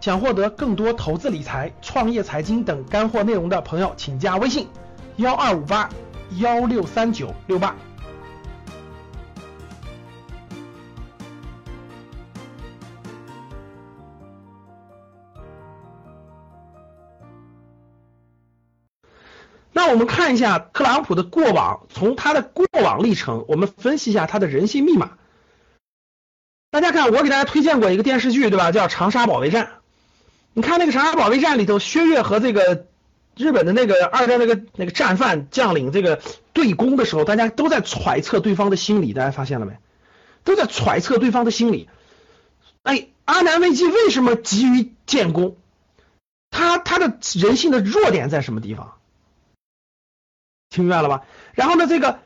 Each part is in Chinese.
想获得更多投资理财、创业财经等干货内容的朋友，请加微信幺二五八幺六三九六八。那我们看一下特朗普的过往，从他的过往历程，我们分析一下他的人性密码。大家看，我给大家推荐过一个电视剧，对吧？叫《长沙保卫战》。你看那个《长沙保卫战》里头，薛岳和这个日本的那个二战那个那个战犯将领这个对攻的时候，大家都在揣测对方的心理，大家发现了没？都在揣测对方的心理。哎，阿南危机为什么急于建功？他他的人性的弱点在什么地方？听明白了吧？然后呢，这个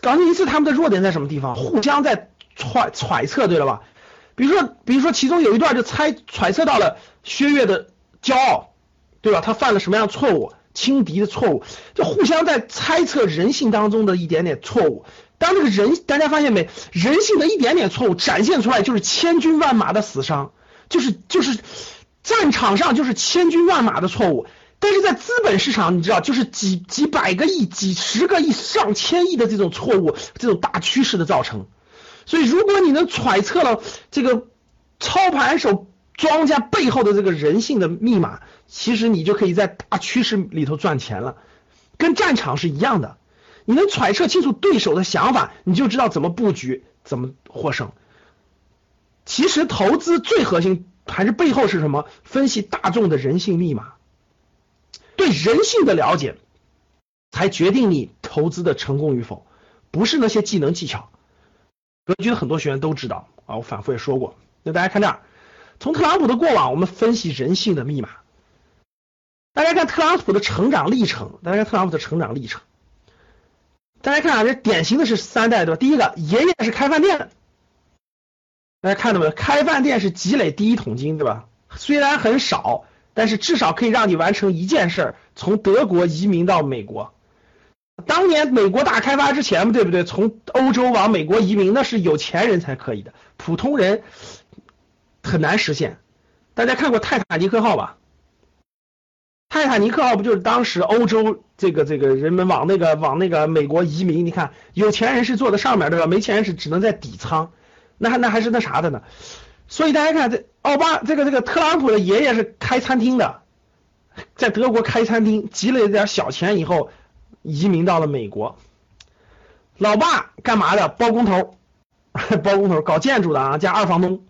冈尼斯他们的弱点在什么地方？互相在揣揣测，对了吧？比如说，比如说，其中有一段就猜揣测到了薛岳的骄傲，对吧？他犯了什么样错误？轻敌的错误，就互相在猜测人性当中的一点点错误。当这个人，大家发现没？人性的一点点错误展现出来，就是千军万马的死伤，就是就是战场上就是千军万马的错误。但是在资本市场，你知道，就是几几百个亿、几十个亿、上千亿的这种错误，这种大趋势的造成。所以，如果你能揣测了这个操盘手庄家背后的这个人性的密码，其实你就可以在大趋势里头赚钱了。跟战场是一样的，你能揣测清楚对手的想法，你就知道怎么布局，怎么获胜。其实投资最核心还是背后是什么？分析大众的人性密码。对人性的了解，才决定你投资的成功与否，不是那些技能技巧。格局的很多学员都知道啊，我反复也说过。那大家看这儿，从特朗普的过往，我们分析人性的密码。大家看特朗普的成长历程，大家看特朗普的成长历程。大家看啊，这典型的是三代对吧？第一个，爷爷是开饭店的，大家看到没有？开饭店是积累第一桶金对吧？虽然很少。但是至少可以让你完成一件事儿，从德国移民到美国。当年美国大开发之前对不对？从欧洲往美国移民那是有钱人才可以的，普通人很难实现。大家看过泰坦尼克号吧？泰坦尼克号不就是当时欧洲这个这个人们往那个往那个美国移民？你看有钱人是坐在上面对吧？没钱人是只能在底舱，那还那还是那啥的呢？所以大家看这奥巴这个这个特朗普的爷爷是开餐厅的，在德国开餐厅，积累了点小钱以后移民到了美国。老爸干嘛的？包工头，包工头搞建筑的啊，加二房东。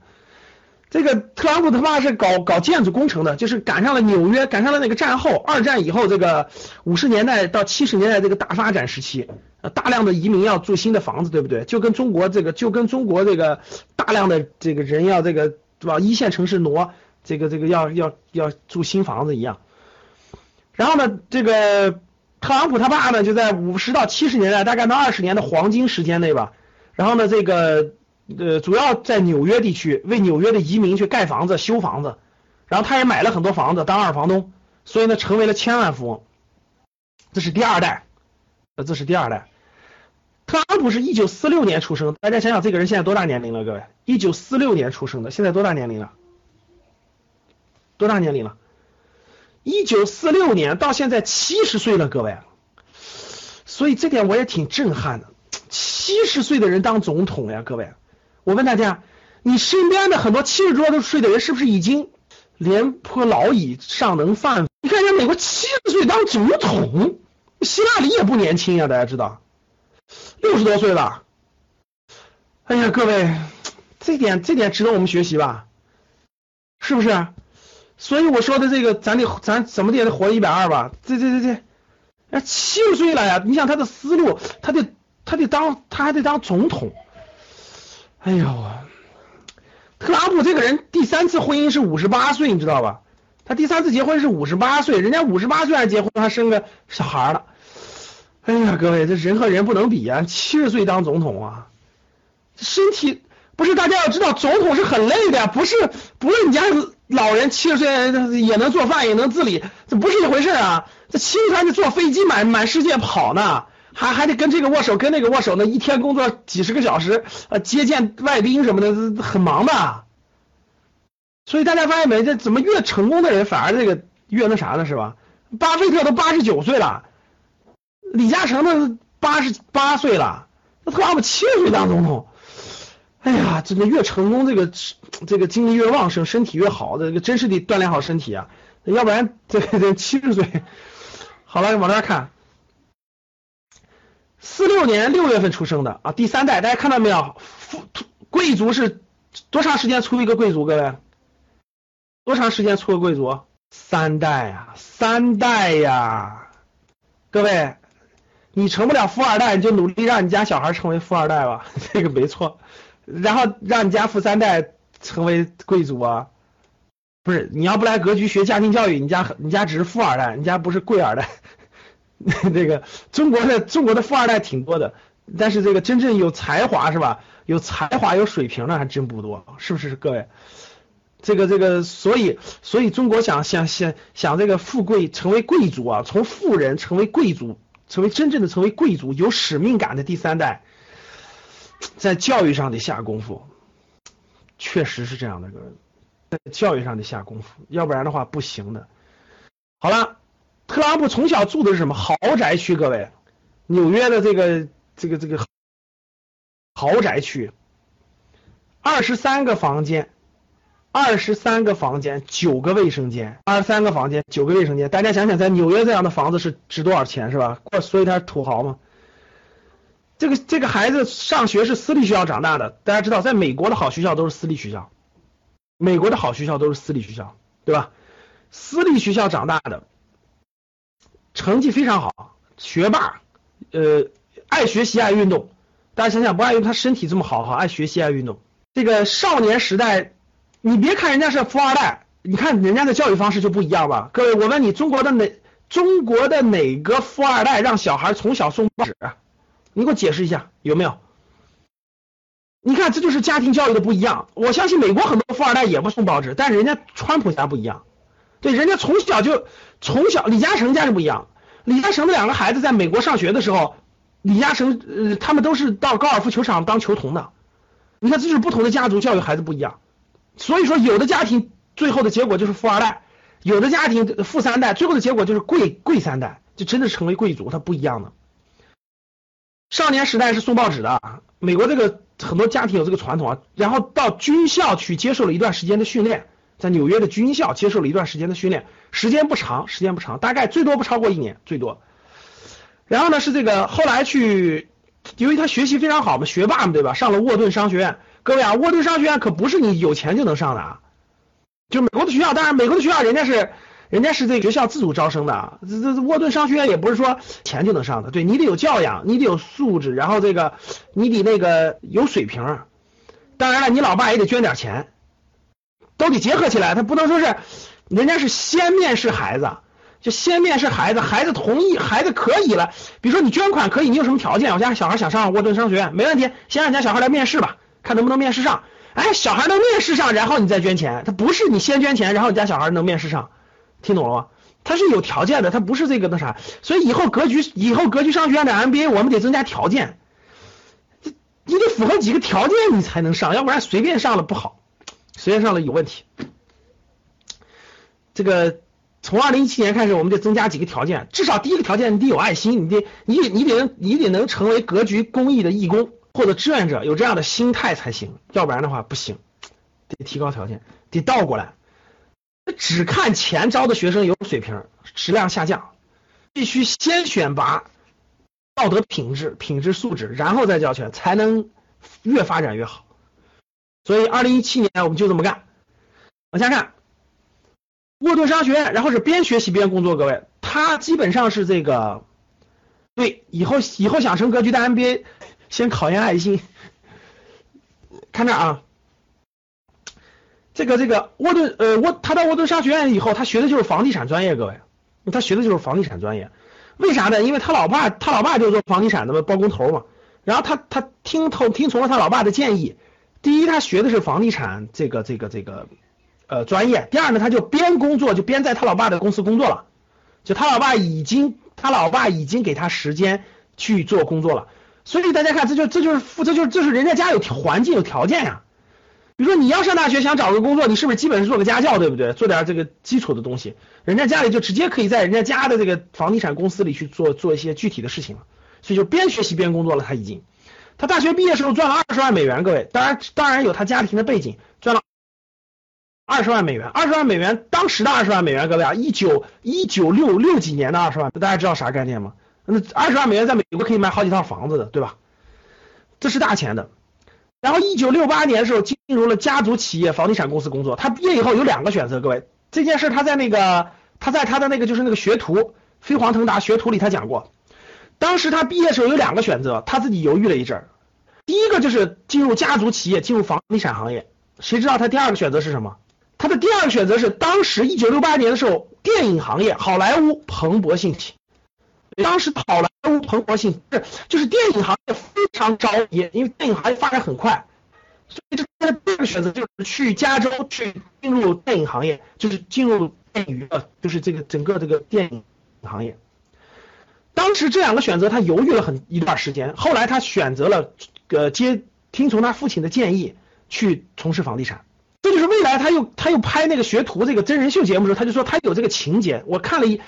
这个特朗普他爸是搞搞建筑工程的，就是赶上了纽约，赶上了那个战后二战以后这个五十年代到七十年代这个大发展时期，大量的移民要住新的房子，对不对？就跟中国这个就跟中国这个大量的这个人要这个往一线城市挪，这个这个要要要住新房子一样。然后呢，这个特朗普他爸呢就在五十到七十年代，大概到二十年的黄金时间内吧。然后呢，这个。呃，主要在纽约地区为纽约的移民去盖房子、修房子，然后他也买了很多房子当二房东，所以呢成为了千万富翁。这是第二代，呃，这是第二代。特朗普是一九四六年出生，大家想想这个人现在多大年龄了？各位，一九四六年出生的，现在多大年龄了？多大年龄了？一九四六年到现在七十岁了，各位。所以这点我也挺震撼的，七十岁的人当总统呀，各位。我问大家，你身边的很多七十多岁的人，是不是已经廉颇老矣，尚能饭？你看人家美国七十岁当总统，希拉里也不年轻呀，大家知道，六十多岁了。哎呀，各位，这点这点值得我们学习吧？是不是？所以我说的这个，咱得咱怎么的也得活一百二吧？这这这这，哎，七十岁了呀！你想他的思路，他得他得当他还得当总统。哎呦，特朗普这个人第三次婚姻是五十八岁，你知道吧？他第三次结婚是五十八岁，人家五十八岁还结婚，还生个小孩了。哎呀，各位，这人和人不能比啊！七十岁当总统啊，身体不是大家要知道，总统是很累的，不是不是你家老人七十岁也能做饭也能自理，这不是一回事啊！这七十岁还得坐飞机满满世界跑呢。还还得跟这个握手，跟那个握手呢，一天工作几十个小时，呃，接见外宾什么的，很忙的。所以大家发现没？这怎么越成功的人反而这个越那啥呢？是吧？巴菲特都八十九岁了，李嘉诚都八十八岁了，那特朗普七十岁当总统。哎呀，这个越成功，这个这个精力越旺盛，身体越好，这个真是得锻炼好身体啊，要不然这这七十岁。好了，往那看，四六年六月份出生的啊，第三代，大家看到没有？富贵族是多长时间出一个贵族？各位，多长时间出个贵族？三代呀，三代呀，各位，你成不了富二代，你就努力让你家小孩成为富二代吧，这个没错。然后让你家富三代成为贵族啊？不是，你要不来格局学家庭教育，你家你家只是富二代，你家不是贵二代。这个中国的中国的富二代挺多的，但是这个真正有才华是吧？有才华有水平的还真不多，是不是各位？这个这个，所以所以中国想想想想这个富贵成为贵族啊，从富人成为贵族，成为真正的成为贵族，有使命感的第三代。在教育上得下功夫，确实是这样的，各位，在教育上得下功夫，要不然的话不行的。好了，特朗普从小住的是什么豪宅区？各位，纽约的这个这个这个豪宅区，二十三个房间，二十三个房间，九个卫生间，二十三个房间，九个卫生间。大家想想，在纽约这样的房子是值多少钱，是吧？所以他是土豪嘛。这个这个孩子上学是私立学校长大的，大家知道，在美国的好学校都是私立学校，美国的好学校都是私立学校，对吧？私立学校长大的，成绩非常好，学霸，呃，爱学习爱运动。大家想想，不爱运动，他身体这么好，好爱学习爱运动。这个少年时代，你别看人家是富二代，你看人家的教育方式就不一样吧？各位，我问你，中国的哪中国的哪个富二代让小孩从小送报纸？你给我解释一下有没有？你看，这就是家庭教育的不一样。我相信美国很多富二代也不送报纸，但是人家川普家不一样。对，人家从小就从小，李嘉诚家就不一样。李嘉诚的两个孩子在美国上学的时候，李嘉诚呃，他们都是到高尔夫球场当球童的。你看，这就是不同的家族教育孩子不一样。所以说，有的家庭最后的结果就是富二代，有的家庭富三代，最后的结果就是贵贵三代，就真的成为贵族，他不一样的。少年时代是送报纸的，美国这个很多家庭有这个传统啊。然后到军校去接受了一段时间的训练，在纽约的军校接受了一段时间的训练，时间不长，时间不长，大概最多不超过一年，最多。然后呢是这个后来去，由于他学习非常好嘛，学霸嘛，对吧？上了沃顿商学院。各位啊，沃顿商学院可不是你有钱就能上的啊，就美国的学校，当然美国的学校人家是。人家是这学校自主招生的，这这沃顿商学院也不是说钱就能上的，对你得有教养，你得有素质，然后这个你得那个有水平，当然了，你老爸也得捐点钱，都得结合起来，他不能说是人家是先面试孩子，就先面试孩子，孩子同意，孩子可以了，比如说你捐款可以，你有什么条件？我家小孩想上沃顿商学院，没问题，先让家小孩来面试吧，看能不能面试上。哎，小孩能面试上，然后你再捐钱，他不是你先捐钱，然后你家小孩能面试上。听懂了吗？他是有条件的，他不是这个那啥，所以以后格局，以后格局商学院的 MBA，我们得增加条件，你得符合几个条件你才能上，要不然随便上了不好，随便上了有问题。这个从二零一七年开始，我们得增加几个条件，至少第一个条件你得有爱心，你得你你得能你得能成为格局公益的义工或者志愿者，有这样的心态才行，要不然的话不行，得提高条件，得倒过来。只看钱招的学生有水平，质量下降，必须先选拔道德品质、品质素质，然后再交钱，才能越发展越好。所以，二零一七年我们就这么干。往下看，沃顿商学院，然后是边学习边工作，各位，他基本上是这个，对，以后以后想成格局的 MBA，先考验爱心。看这啊。这个这个沃顿呃沃他到沃顿商学院以后，他学的就是房地产专业，各位，他学的就是房地产专业，为啥呢？因为他老爸他老爸就是做房地产的，包工头嘛。然后他他听从听从了他老爸的建议，第一他学的是房地产这个这个这个呃专业，第二呢他就边工作就边在他老爸的公司工作了，就他老爸已经他老爸已经给他时间去做工作了，所以大家看这就这就是这就是这是人家家有条环境有条件呀。比如说你要上大学想找个工作，你是不是基本是做个家教，对不对？做点这个基础的东西，人家家里就直接可以在人家家的这个房地产公司里去做做一些具体的事情了。所以就边学习边工作了。他已经，他大学毕业时候赚了二十万美元，各位，当然当然有他家庭的背景，赚了二十万美元。二十万美元，当时的二十万美元，各位啊，一九一九六六几年的二十万，大家知道啥概念吗？那二十万美元在美国可以买好几套房子的，对吧？这是大钱的。然后一九六八年的时候进入了家族企业房地产公司工作。他毕业以后有两个选择，各位，这件事他在那个他在他的那个就是那个学徒飞黄腾达学徒里他讲过。当时他毕业的时候有两个选择，他自己犹豫了一阵儿。第一个就是进入家族企业，进入房地产行业。谁知道他第二个选择是什么？他的第二个选择是当时一九六八年的时候，电影行业好莱坞蓬勃兴起。当时好莱坞蓬勃兴是就是电影行业非常着急，因为电影行业发展很快，所以这他的第二个选择就是去加州去进入电影行业，就是进入电影娱乐，就是这个整个这个电影行业。当时这两个选择他犹豫了很一段时间，后来他选择了呃接听从他父亲的建议去从事房地产。这就是未来他又他又拍那个学徒这个真人秀节目的时候，他就说他有这个情节，我看了一。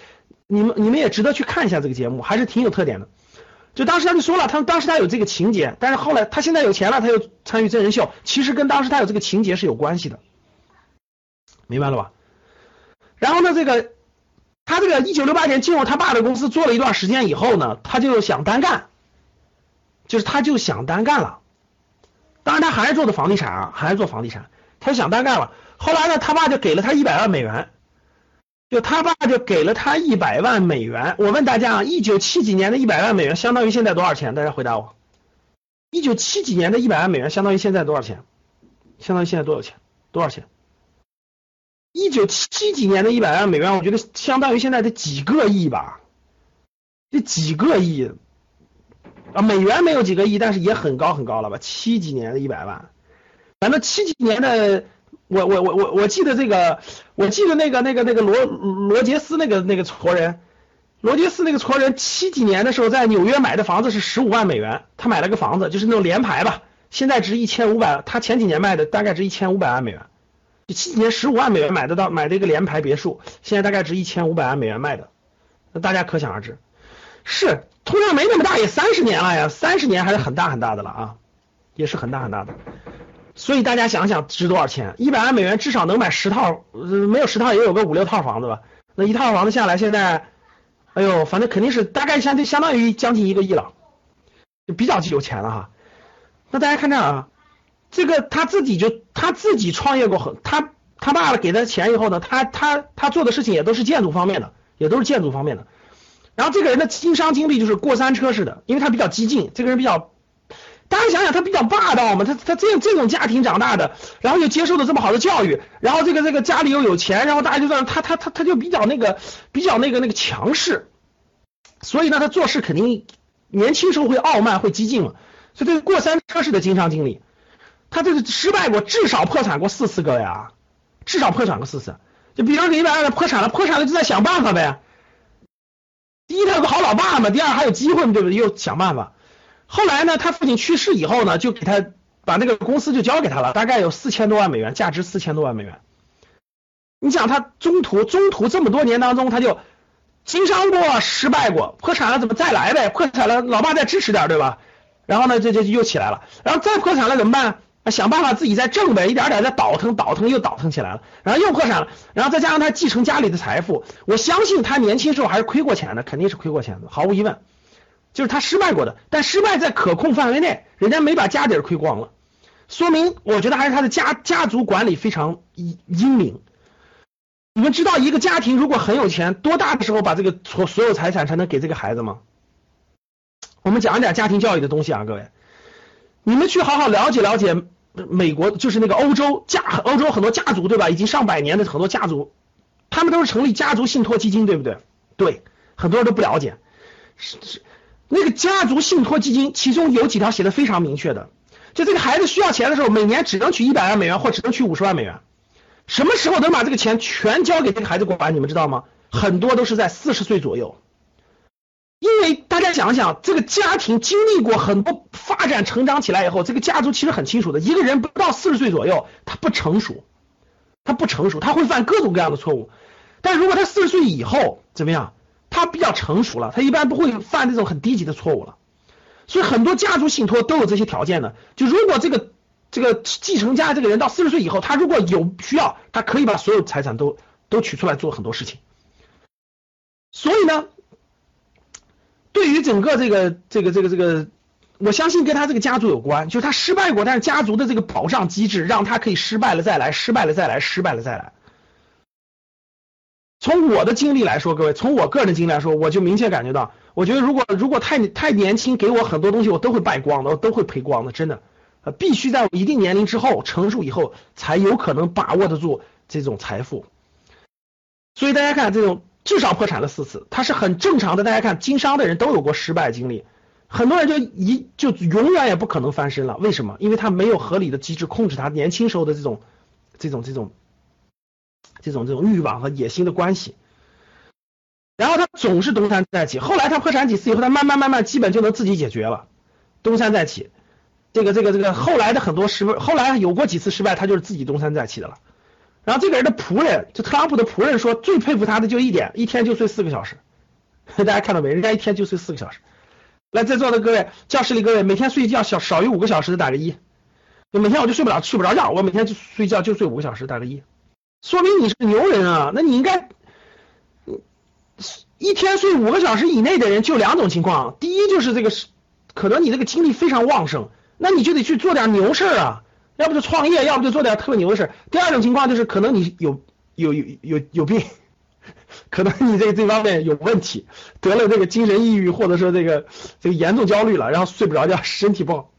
你们你们也值得去看一下这个节目，还是挺有特点的。就当时他就说了，他当时他有这个情节，但是后来他现在有钱了，他又参与真人秀，其实跟当时他有这个情节是有关系的，明白了吧？然后呢，这个他这个一九六八年进入他爸的公司做了一段时间以后呢，他就想单干，就是他就想单干了。当然他还是做的房地产啊，还是做房地产，他就想单干了。后来呢，他爸就给了他一百万美元。就他爸就给了他一百万美元。我问大家啊，一九七几年的一百万美元相当于现在多少钱？大家回答我。一九七几年的一百万美元相当于现在多少钱？相当于现在多少钱？多少钱？一九七几年的一百万美元，我觉得相当于现在的几个亿吧？这几个亿啊？美元没有几个亿，但是也很高很高了吧？七几年的一百万，反正七几年的。我我我我我记得这个，我记得那个那个那个罗罗杰斯那个那个矬人，罗杰斯那个矬人七几年的时候在纽约买的房子是十五万美元，他买了个房子就是那种联排吧，现在值一千五百，他前几年卖的大概值一千五百万美元，就七几年十五万美元买得到买的一个联排别墅，现在大概值一千五百万美元卖的，那大家可想而知，是通胀没那么大也三十年了呀，三十年还是很大很大的了啊，也是很大很大的。所以大家想想值多少钱？一百万美元至少能买十套，没有十套也有个五六套房子吧。那一套房子下来，现在，哎呦，反正肯定是大概相相当于将近一个亿了，就比较有钱了哈。那大家看这啊，这个他自己就他自己创业过很，他他爸爸给他钱以后呢，他他他做的事情也都是建筑方面的，也都是建筑方面的。然后这个人的经商经历就是过山车似的，因为他比较激进，这个人比较。大家想想，他比较霸道嘛，他他这这种家庭长大的，然后又接受了这么好的教育，然后这个这个家里又有钱，然后大家就算他他他他就比较那个比较那个那个强势，所以呢，他做事肯定年轻时候会傲慢会激进嘛，所以这个过山车式的经商经历，他这个失败过，至少破产过四次，各位啊，至少破产过四次，就比方给一百万破产了，破产了就在想办法呗，第一他有个好老爸嘛，第二还有机会嘛，对不对？又想办法。后来呢，他父亲去世以后呢，就给他把那个公司就交给他了，大概有四千多万美元，价值四千多万美元。你想他中途中途这么多年当中，他就经商过，失败过，破产了怎么再来呗？破产了，老爸再支持点，对吧？然后呢，这这又起来了，然后再破产了怎么办？想办法自己再挣呗，一点点再倒腾倒腾又倒腾起来了，然后又破产了，然后再加上他继承家里的财富，我相信他年轻时候还是亏过钱的，肯定是亏过钱的，毫无疑问。就是他失败过的，但失败在可控范围内，人家没把家底儿亏光了，说明我觉得还是他的家家族管理非常英英明。你们知道一个家庭如果很有钱，多大的时候把这个所所有财产才能给这个孩子吗？我们讲一点家庭教育的东西啊，各位，你们去好好了解了解美国，就是那个欧洲家欧洲很多家族对吧？已经上百年的很多家族，他们都是成立家族信托基金，对不对？对，很多人都不了解，是是。那个家族信托基金，其中有几条写的非常明确的，就这个孩子需要钱的时候，每年只能取一百万美元，或只能取五十万美元。什么时候能把这个钱全交给这个孩子管？你们知道吗？很多都是在四十岁左右，因为大家。想想，这个家庭经历过很多发展成长起来以后，这个家族其实很清楚的，一个人不到四十岁左右，他不成熟，他不成熟，他会犯各种各样的错误。但如果他四十岁以后怎么样？比较成熟了，他一般不会犯这种很低级的错误了。所以很多家族信托都有这些条件的。就如果这个这个继承家这个人到四十岁以后，他如果有需要，他可以把所有财产都都取出来做很多事情。所以呢，对于整个这个这个这个这个，我相信跟他这个家族有关，就是他失败过，但是家族的这个保障机制让他可以失败了再来，失败了再来，失败了再来。从我的经历来说，各位，从我个人的经历来说，我就明确感觉到，我觉得如果如果太太年轻，给我很多东西，我都会败光的，我都会赔光的，真的，呃，必须在一定年龄之后成熟以后，才有可能把握得住这种财富。所以大家看，这种至少破产了四次，它是很正常的。大家看，经商的人都有过失败经历，很多人就一就永远也不可能翻身了。为什么？因为他没有合理的机制控制他年轻时候的这种这种这种。这种这种欲望和野心的关系，然后他总是东山再起。后来他破产几次以后，他慢慢慢慢基本就能自己解决了，东山再起。这个这个这个后来的很多失败，后来有过几次失败，他就是自己东山再起的了。然后这个人的仆人，就特朗普的仆人说，最佩服他的就一点，一天就睡四个小时。大家看到没？人家一天就睡四个小时。来，在座的各位，教室里各位，每天睡觉少少于五个小时的打个一。每天我就睡不了，睡不着觉，我每天就睡觉就睡五个小时，打个一。说明你是牛人啊！那你应该，一天睡五个小时以内的人就两种情况，第一就是这个是，可能你这个精力非常旺盛，那你就得去做点牛事儿啊，要不就创业，要不就做点特别牛的事儿。第二种情况就是可能你有有有有有病，可能你这这方面有问题，得了这个精神抑郁，或者说这个这个严重焦虑了，然后睡不着觉，身体不好。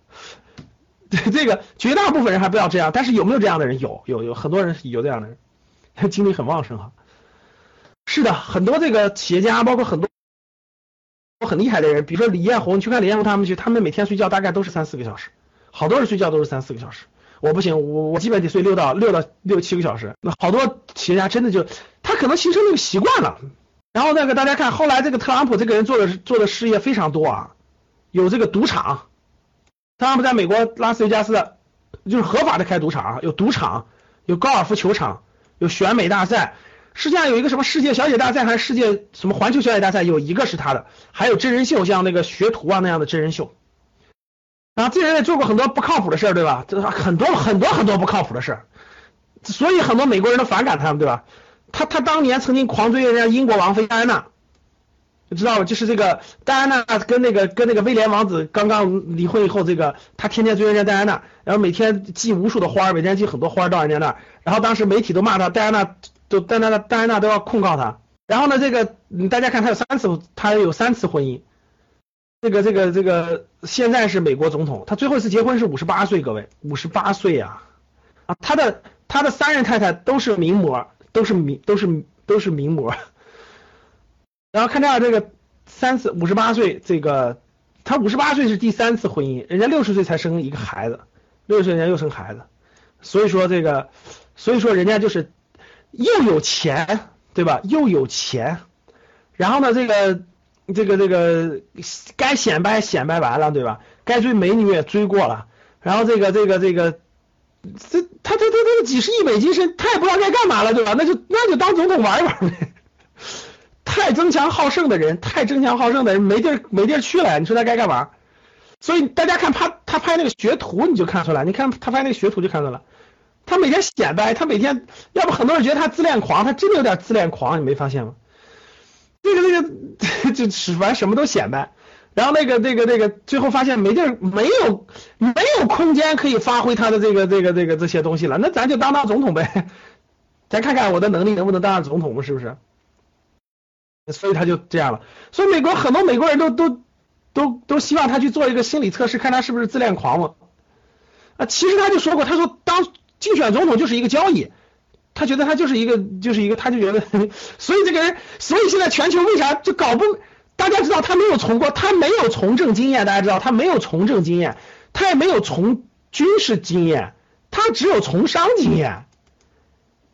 对这个绝大部分人还不要这样，但是有没有这样的人？有有有很多人有这样的人。精力很旺盛哈，是的，很多这个企业家，包括很多很厉害的人，比如说李彦宏，你去看李彦宏他们去，他们每天睡觉大概都是三四个小时，好多人睡觉都是三四个小时，我不行，我我基本得睡六到六到六七个小时。那好多企业家真的就他可能形成那个习惯了。然后那个大家看，后来这个特朗普这个人做的做的事业非常多啊，有这个赌场，特朗普在美国拉斯维加斯就是合法的开赌场，有赌场，有高尔夫球场。有选美大赛，实际上有一个什么世界小姐大赛，还是世界什么环球小姐大赛，有一个是他的，还有真人秀，像那个学徒啊那样的真人秀。啊，这人也做过很多不靠谱的事儿，对吧？这很多很多很多不靠谱的事儿，所以很多美国人都反感他们，对吧？他他当年曾经狂追人家英国王妃戴安娜。知道吧？就是这个戴安娜跟那个跟那个威廉王子刚刚离婚以后，这个他天天追人家戴安娜，然后每天寄无数的花，每天寄很多花到人家那儿，然后当时媒体都骂他，戴安娜都戴安娜戴安娜都要控告他。然后呢，这个大家看他有三次，他有三次婚姻，这个这个这个现在是美国总统，他最后一次结婚是五十八岁，各位五十八岁呀啊，他的他的三任太太都是名模，都是名都是都是名模。然后看这，这个三次五十八岁，这个他五十八岁是第三次婚姻，人家六十岁才生一个孩子，六十岁人家又生孩子，所以说这个，所以说人家就是又有钱，对吧？又有钱，然后呢，这个这个这个该显摆显摆完了，对吧？该追美女也追过了，然后这个这个这个，这他他他他几十亿美金是，他也不知道该干嘛了，对吧？那就那就当总统玩一玩呗。太争强好胜的人，太争强好胜的人没地儿没地儿去了，你说他该干嘛？所以大家看他他拍那个学徒，你就看出来，你看他拍那个学徒就看出来了，他每天显摆，他每天要不很多人觉得他自恋狂，他真的有点自恋狂，你没发现吗？这个这个 就反正什么都显摆，然后那个那个那个最后发现没地儿没有没有空间可以发挥他的这个这个这个这些东西了，那咱就当当总统呗，咱看看我的能力能不能当上总统嘛，是不是？所以他就这样了，所以美国很多美国人都都都都希望他去做一个心理测试，看他是不是自恋狂嘛。啊，其实他就说过，他说当竞选总统就是一个交易，他觉得他就是一个就是一个，他就觉得，所以这个人，所以现在全球为啥就搞不？大家知道他没有从过，他没有从政经验，大家知道他没有从政经验，他也没有从军事经验，他只有从商经验。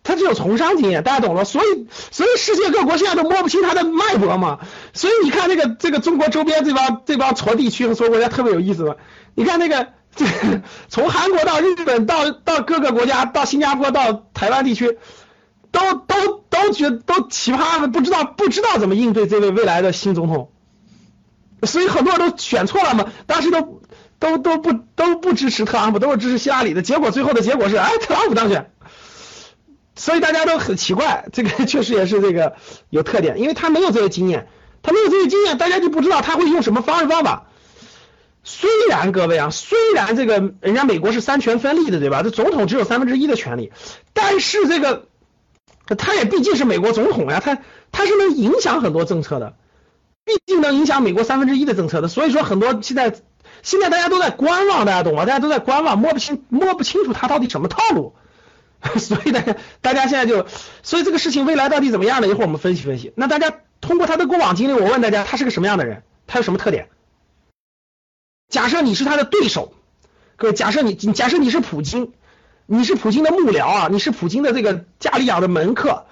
他只有从商经验，大家懂了。所以，所以世界各国现在都摸不清他的脉搏嘛。所以你看那个这个中国周边这帮这帮矬地区和矬国家特别有意思嘛。你看那个这 从韩国到日本到到各个国家到新加坡到台湾地区，都都都觉都奇葩的，不知道不知道怎么应对这位未来的新总统。所以很多人都选错了嘛，当时都都都不都不支持特朗普，都是支持希拉里的。结果最后的结果是，哎，特朗普当选。所以大家都很奇怪，这个确实也是这个有特点，因为他没有这些经验，他没有这些经验，大家就不知道他会用什么方式方法。虽然各位啊，虽然这个人家美国是三权分立的，对吧？这总统只有三分之一的权利，但是这个他也毕竟是美国总统呀，他他是能影响很多政策的，毕竟能影响美国三分之一的政策的。所以说很多现在现在大家都在观望，大家懂吗？大家都在观望，摸不清摸不清楚他到底什么套路。所以呢，大家现在就，所以这个事情未来到底怎么样呢？一会儿我们分析分析。那大家通过他的过往经历，我问大家，他是个什么样的人？他有什么特点？假设你是他的对手，各位，假设你，假设你是普京，你是普京的幕僚啊，你是普京的这个家里养的门客，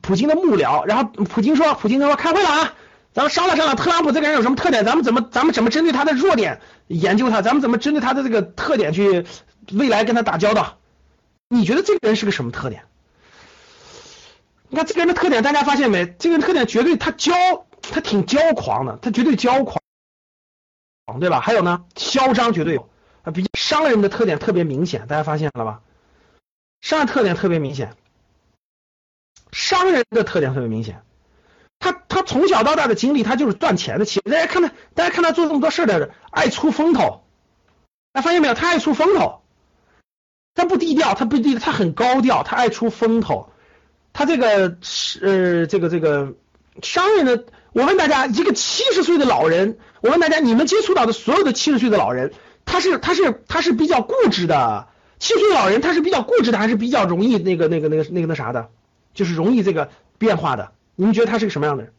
普京的幕僚。然后普京说，普京说开会了啊，咱们商量商量，特朗普这个人有什么特点？咱们怎么，咱们怎么针对他的弱点研究他？咱们怎么针对他的这个特点去未来跟他打交道？你觉得这个人是个什么特点？你看这个人的特点，大家发现没？这个人特点绝对他骄，他挺骄狂的，他绝对骄狂，对吧？还有呢，嚣张绝对有，啊，比商人的特点特别明显，大家发现了吧？商人特点特别明显，商人的特点特别明显，他他从小到大的经历，他就是赚钱的企业。大家看他，大家看他做这么多事的，爱出风头，大家发现没有？他爱出风头。他不低调，他不低，他很高调，他爱出风头。他这个是呃，这个这个商人的，我问大家，一个七十岁的老人，我问大家，你们接触到的所有的七十岁的老人，他是他是他是比较固执的。七十岁老人他是比较固执的，还是比较容易那个那个那个那个那啥的，就是容易这个变化的。你们觉得他是个什么样的人？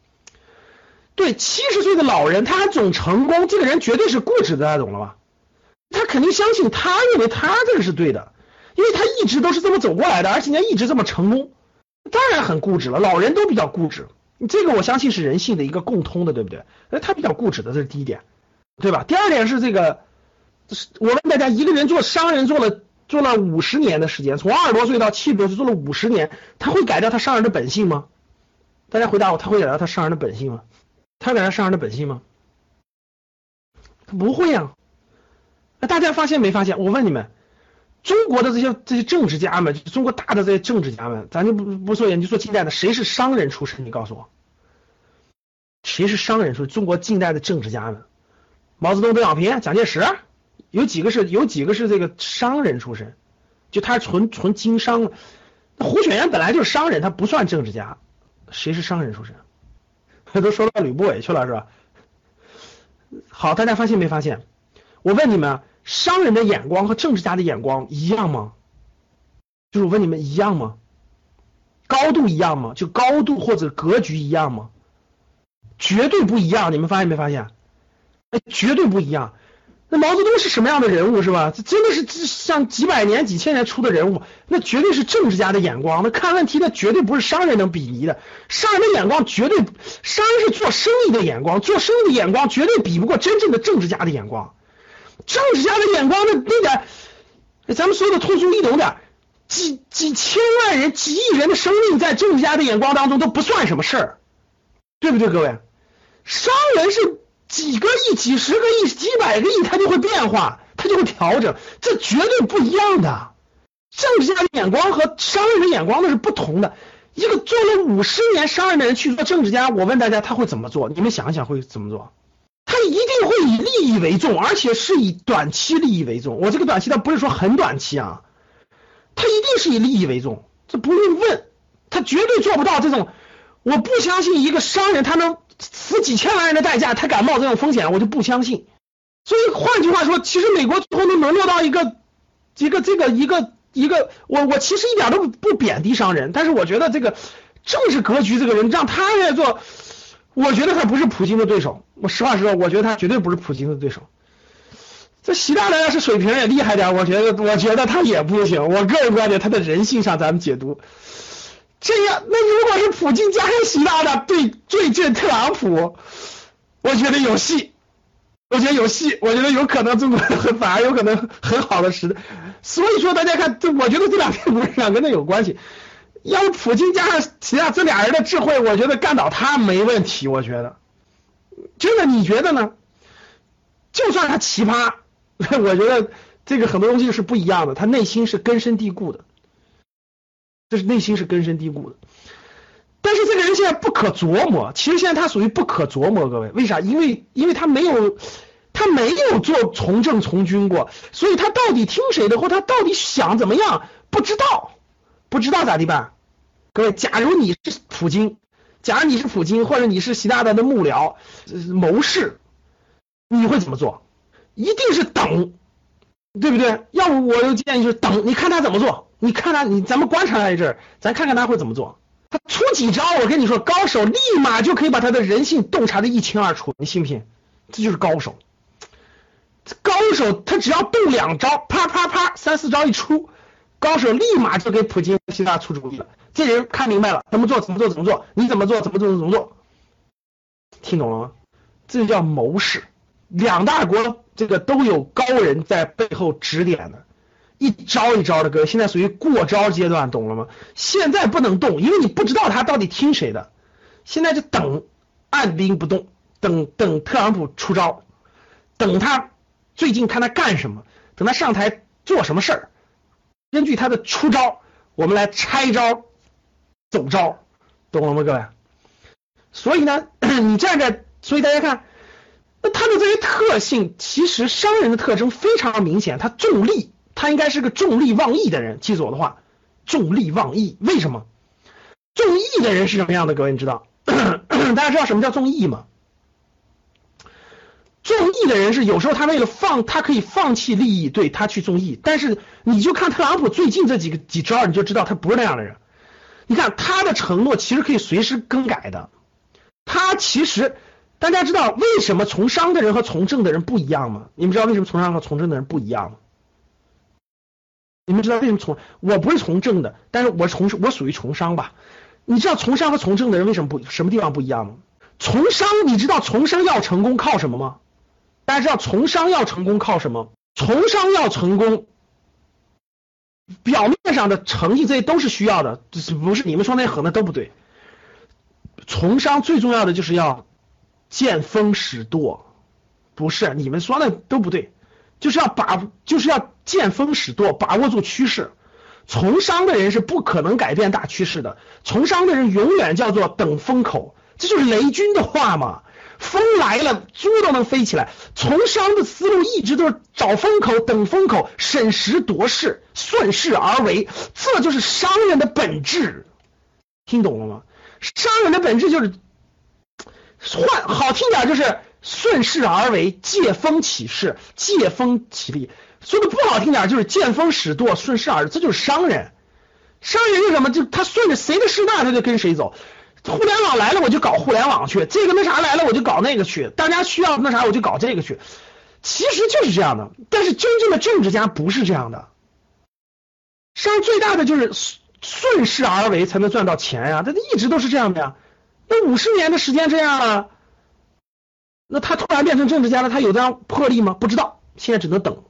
对，七十岁的老人他还总成功，这个人绝对是固执的，大家懂了吧？他肯定相信，他认为他这个是对的。因为他一直都是这么走过来的，而且人家一直这么成功，当然很固执了。老人都比较固执，这个我相信是人性的一个共通的，对不对？那他比较固执的，这是第一点，对吧？第二点是这个，我问大家，一个人做商人做了做了五十年的时间，从二十多岁到七十多岁做了五十年，他会改掉他商人的本性吗？大家回答我，他会改掉他商人的本性吗？他改掉商人的本性吗？他不会呀。那大家发现没发现？我问你们。中国的这些这些政治家们，中国大的这些政治家们，咱就不不说研究说近代的，谁是商人出身？你告诉我，谁是商人出身？中国近代的政治家们，毛泽东、邓小平、蒋介石，有几个是有几个是这个商人出身？就他纯纯经商。胡雪岩本来就是商人，他不算政治家。谁是商人出身？都说到吕不韦去了是吧？好，大家发现没发现？我问你们。商人的眼光和政治家的眼光一样吗？就是我问你们一样吗？高度一样吗？就高度或者格局一样吗？绝对不一样，你们发现没发现？哎，绝对不一样。那毛泽东是什么样的人物是吧？这真的是像几百年、几千年出的人物，那绝对是政治家的眼光。那看问题那绝对不是商人能比拟的。商人的眼光绝对，商人是做生意的眼光，做生意的眼光绝对比不过真正的政治家的眼光。政治家的眼光，那那点，咱们说的通俗易懂点，几几千万人、几亿人的生命，在政治家的眼光当中都不算什么事儿，对不对，各位？商人是几个亿、几十个亿、几百个亿，他就会变化，他就会调整，这绝对不一样的。政治家的眼光和商人的眼光那是不同的。一个做了五十年商人的人去做政治家，我问大家他会怎么做？你们想一想会怎么做？一定会以利益为重，而且是以短期利益为重。我这个短期，他不是说很短期啊，他一定是以利益为重，这不用问，他绝对做不到这种。我不相信一个商人他能死几千万人的代价，他敢冒这种风险，我就不相信。所以换句话说，其实美国最后能沦落到一个一个这个一个一个，我我其实一点都不贬低商人，但是我觉得这个政治格局，这个人让他来做。我觉得他不是普京的对手，我实话实说，我觉得他绝对不是普京的对手。这习大大要是水平也厉害点，我觉得我觉得他也不行。我个人观点，他的人性上咱们解读这样，那如果是普京加上习大大对对阵特朗普，我觉得有戏，我觉得有戏，我觉得有可能中国很反而有可能很好的时代。所以说大家看，这我觉得这两天不是想跟他有关系。要是普京加上习大这俩人的智慧，我觉得干倒他没问题。我觉得，真的，你觉得呢？就算他奇葩，我觉得这个很多东西是不一样的，他内心是根深蒂固的，这是内心是根深蒂固的。但是这个人现在不可琢磨，其实现在他属于不可琢磨，各位，为啥？因为因为他没有他没有做从政从军过，所以他到底听谁的，或他到底想怎么样，不知道，不知道咋地办？各位，假如你是普京，假如你是普京，或者你是习大大的幕僚、谋士，你会怎么做？一定是等，对不对？要不我就建议就是等，你看他怎么做，你看他，你咱们观察他一阵，咱看看他会怎么做。他出几招，我跟你说，高手立马就可以把他的人性洞察的一清二楚，你信不信？这就是高手。高手他只要动两招，啪啪啪，三四招一出，高手立马就给普京、习大出主意了。这人看明白了，怎么做怎么做怎么做，你怎么做怎么做怎么做，听懂了吗？这就叫谋士。两大国这个都有高人在背后指点的，一招一招的哥，现在属于过招阶段，懂了吗？现在不能动，因为你不知道他到底听谁的。现在就等，按兵不动，等等特朗普出招，等他最近看他干什么，等他上台做什么事儿，根据他的出招，我们来拆招。走招，懂了吗，各位？所以呢，你站在，所以大家看，那他的这些特性，其实商人的特征非常明显，他重利，他应该是个重利忘义的人。记住我的话，重利忘义，为什么？重义的人是什么样的？各位，你知道？大家知道什么叫重义吗？重义的人是有时候他为了放，他可以放弃利益，对他去重义。但是你就看特朗普最近这几个几招，你就知道他不是那样的人。你看他的承诺其实可以随时更改的，他其实大家知道为什么从商的人和从政的人不一样吗？你们知道为什么从商和从政的人不一样吗？你们知道为什么从我不是从政的，但是我从我属于从商吧？你知道从商和从政的人为什么不什么地方不一样吗？从商你知道从商要成功靠什么吗？大家知道从商要成功靠什么？从商要成功。表面上的成绩这些都是需要的，不是你们说那很那都不对。从商最重要的就是要见风使舵，不是你们说的都不对，就是要把就是要见风使舵，把握住趋势。从商的人是不可能改变大趋势的，从商的人永远叫做等风口，这就是雷军的话嘛。风来了，猪都能飞起来。从商的思路一直都是找风口、等风口、审时度势、顺势而为，这就是商人的本质。听懂了吗？商人的本质就是换好听点就是顺势而为，借风起势，借风起利。说的不好听点就是见风使舵，顺势而这就是商人。商人是什么？就他顺着谁的势大，他就跟谁走。互联网来了，我就搞互联网去；这个那啥来了，我就搞那个去。大家需要那啥，我就搞这个去。其实就是这样的，但是真正的政治家不是这样的。商最大的就是顺势而为，才能赚到钱呀。他一直都是这样的呀。那五十年的时间这样了，那他突然变成政治家了，他有这样魄力吗？不知道，现在只能等，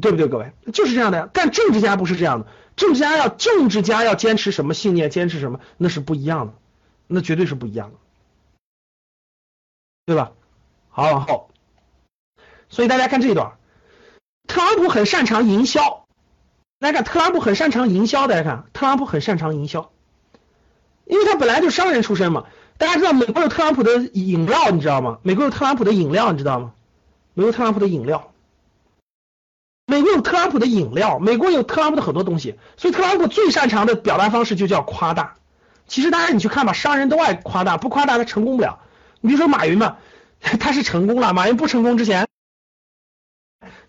对不对，各位？就是这样的呀。但政治家不是这样的，政治家要政治家要坚持什么信念，坚持什么，那是不一样的。那绝对是不一样的，对吧？好，往后，所以大家看这一段，特朗普很擅长营销。大家看，特朗普很擅长营销。大家看，特朗普很擅长营销，因为他本来就商人出身嘛。大家知道美国有特朗普的饮料，你知道吗？美国有特朗普的饮料，你知道吗？美国特朗普的饮料，美国有特朗普的饮料，美国有特朗普的很多东西。所以特朗普最擅长的表达方式就叫夸大。其实大家你去看吧，商人都爱夸大，不夸大他成功不了。你比如说马云嘛，他是成功了，马云不成功之前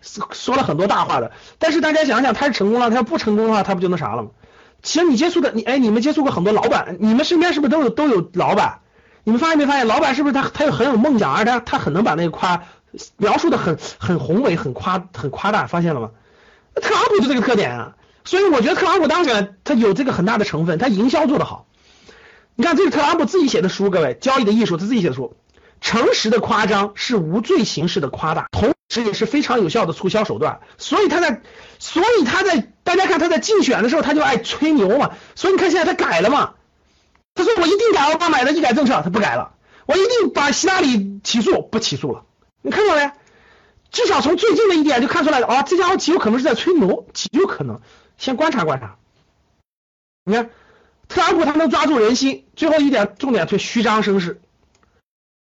说了很多大话的。但是大家想想，他是成功了，他要不成功的话，他不就那啥了吗？其实你接触的，你哎，你们接触过很多老板，你们身边是不是都有都有老板？你们发现没发现，老板是不是他他有很有梦想，而且他他很能把那个夸描述的很很宏伟，很夸很夸大，发现了吗？特朗普就这个特点啊，所以我觉得特朗普当选他有这个很大的成分，他营销做得好。你看这是特朗普自己写的书，各位，交易的艺术，他自己写的书。诚实的夸张是无罪形式的夸大，同时也是非常有效的促销手段。所以他在，所以他在，大家看他在竞选的时候他就爱吹牛嘛。所以你看现在他改了嘛？他说我一定改奥巴马的医改政策，他不改了。我一定把希拉里起诉，不起诉了。你看到没？至少从最近的一点就看出来了啊，这家伙极有可能是在吹牛，极有可能。先观察观察。你看，特朗普他能抓住人心，最后一点重点推虚张声势。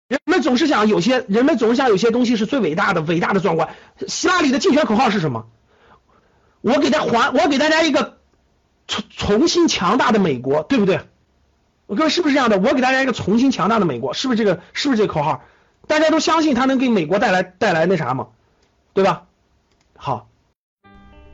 人们总是想有些人们总是想有些东西是最伟大的，伟大的壮观。希拉里的竞选口号是什么？我给他还，我给大家一个重重新强大的美国，对不对？我各位是不是这样的？我给大家一个重新强大的美国，是不是这个？是不是这个口号？大家都相信他能给美国带来带来那啥吗？对吧？好，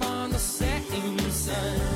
on the same side.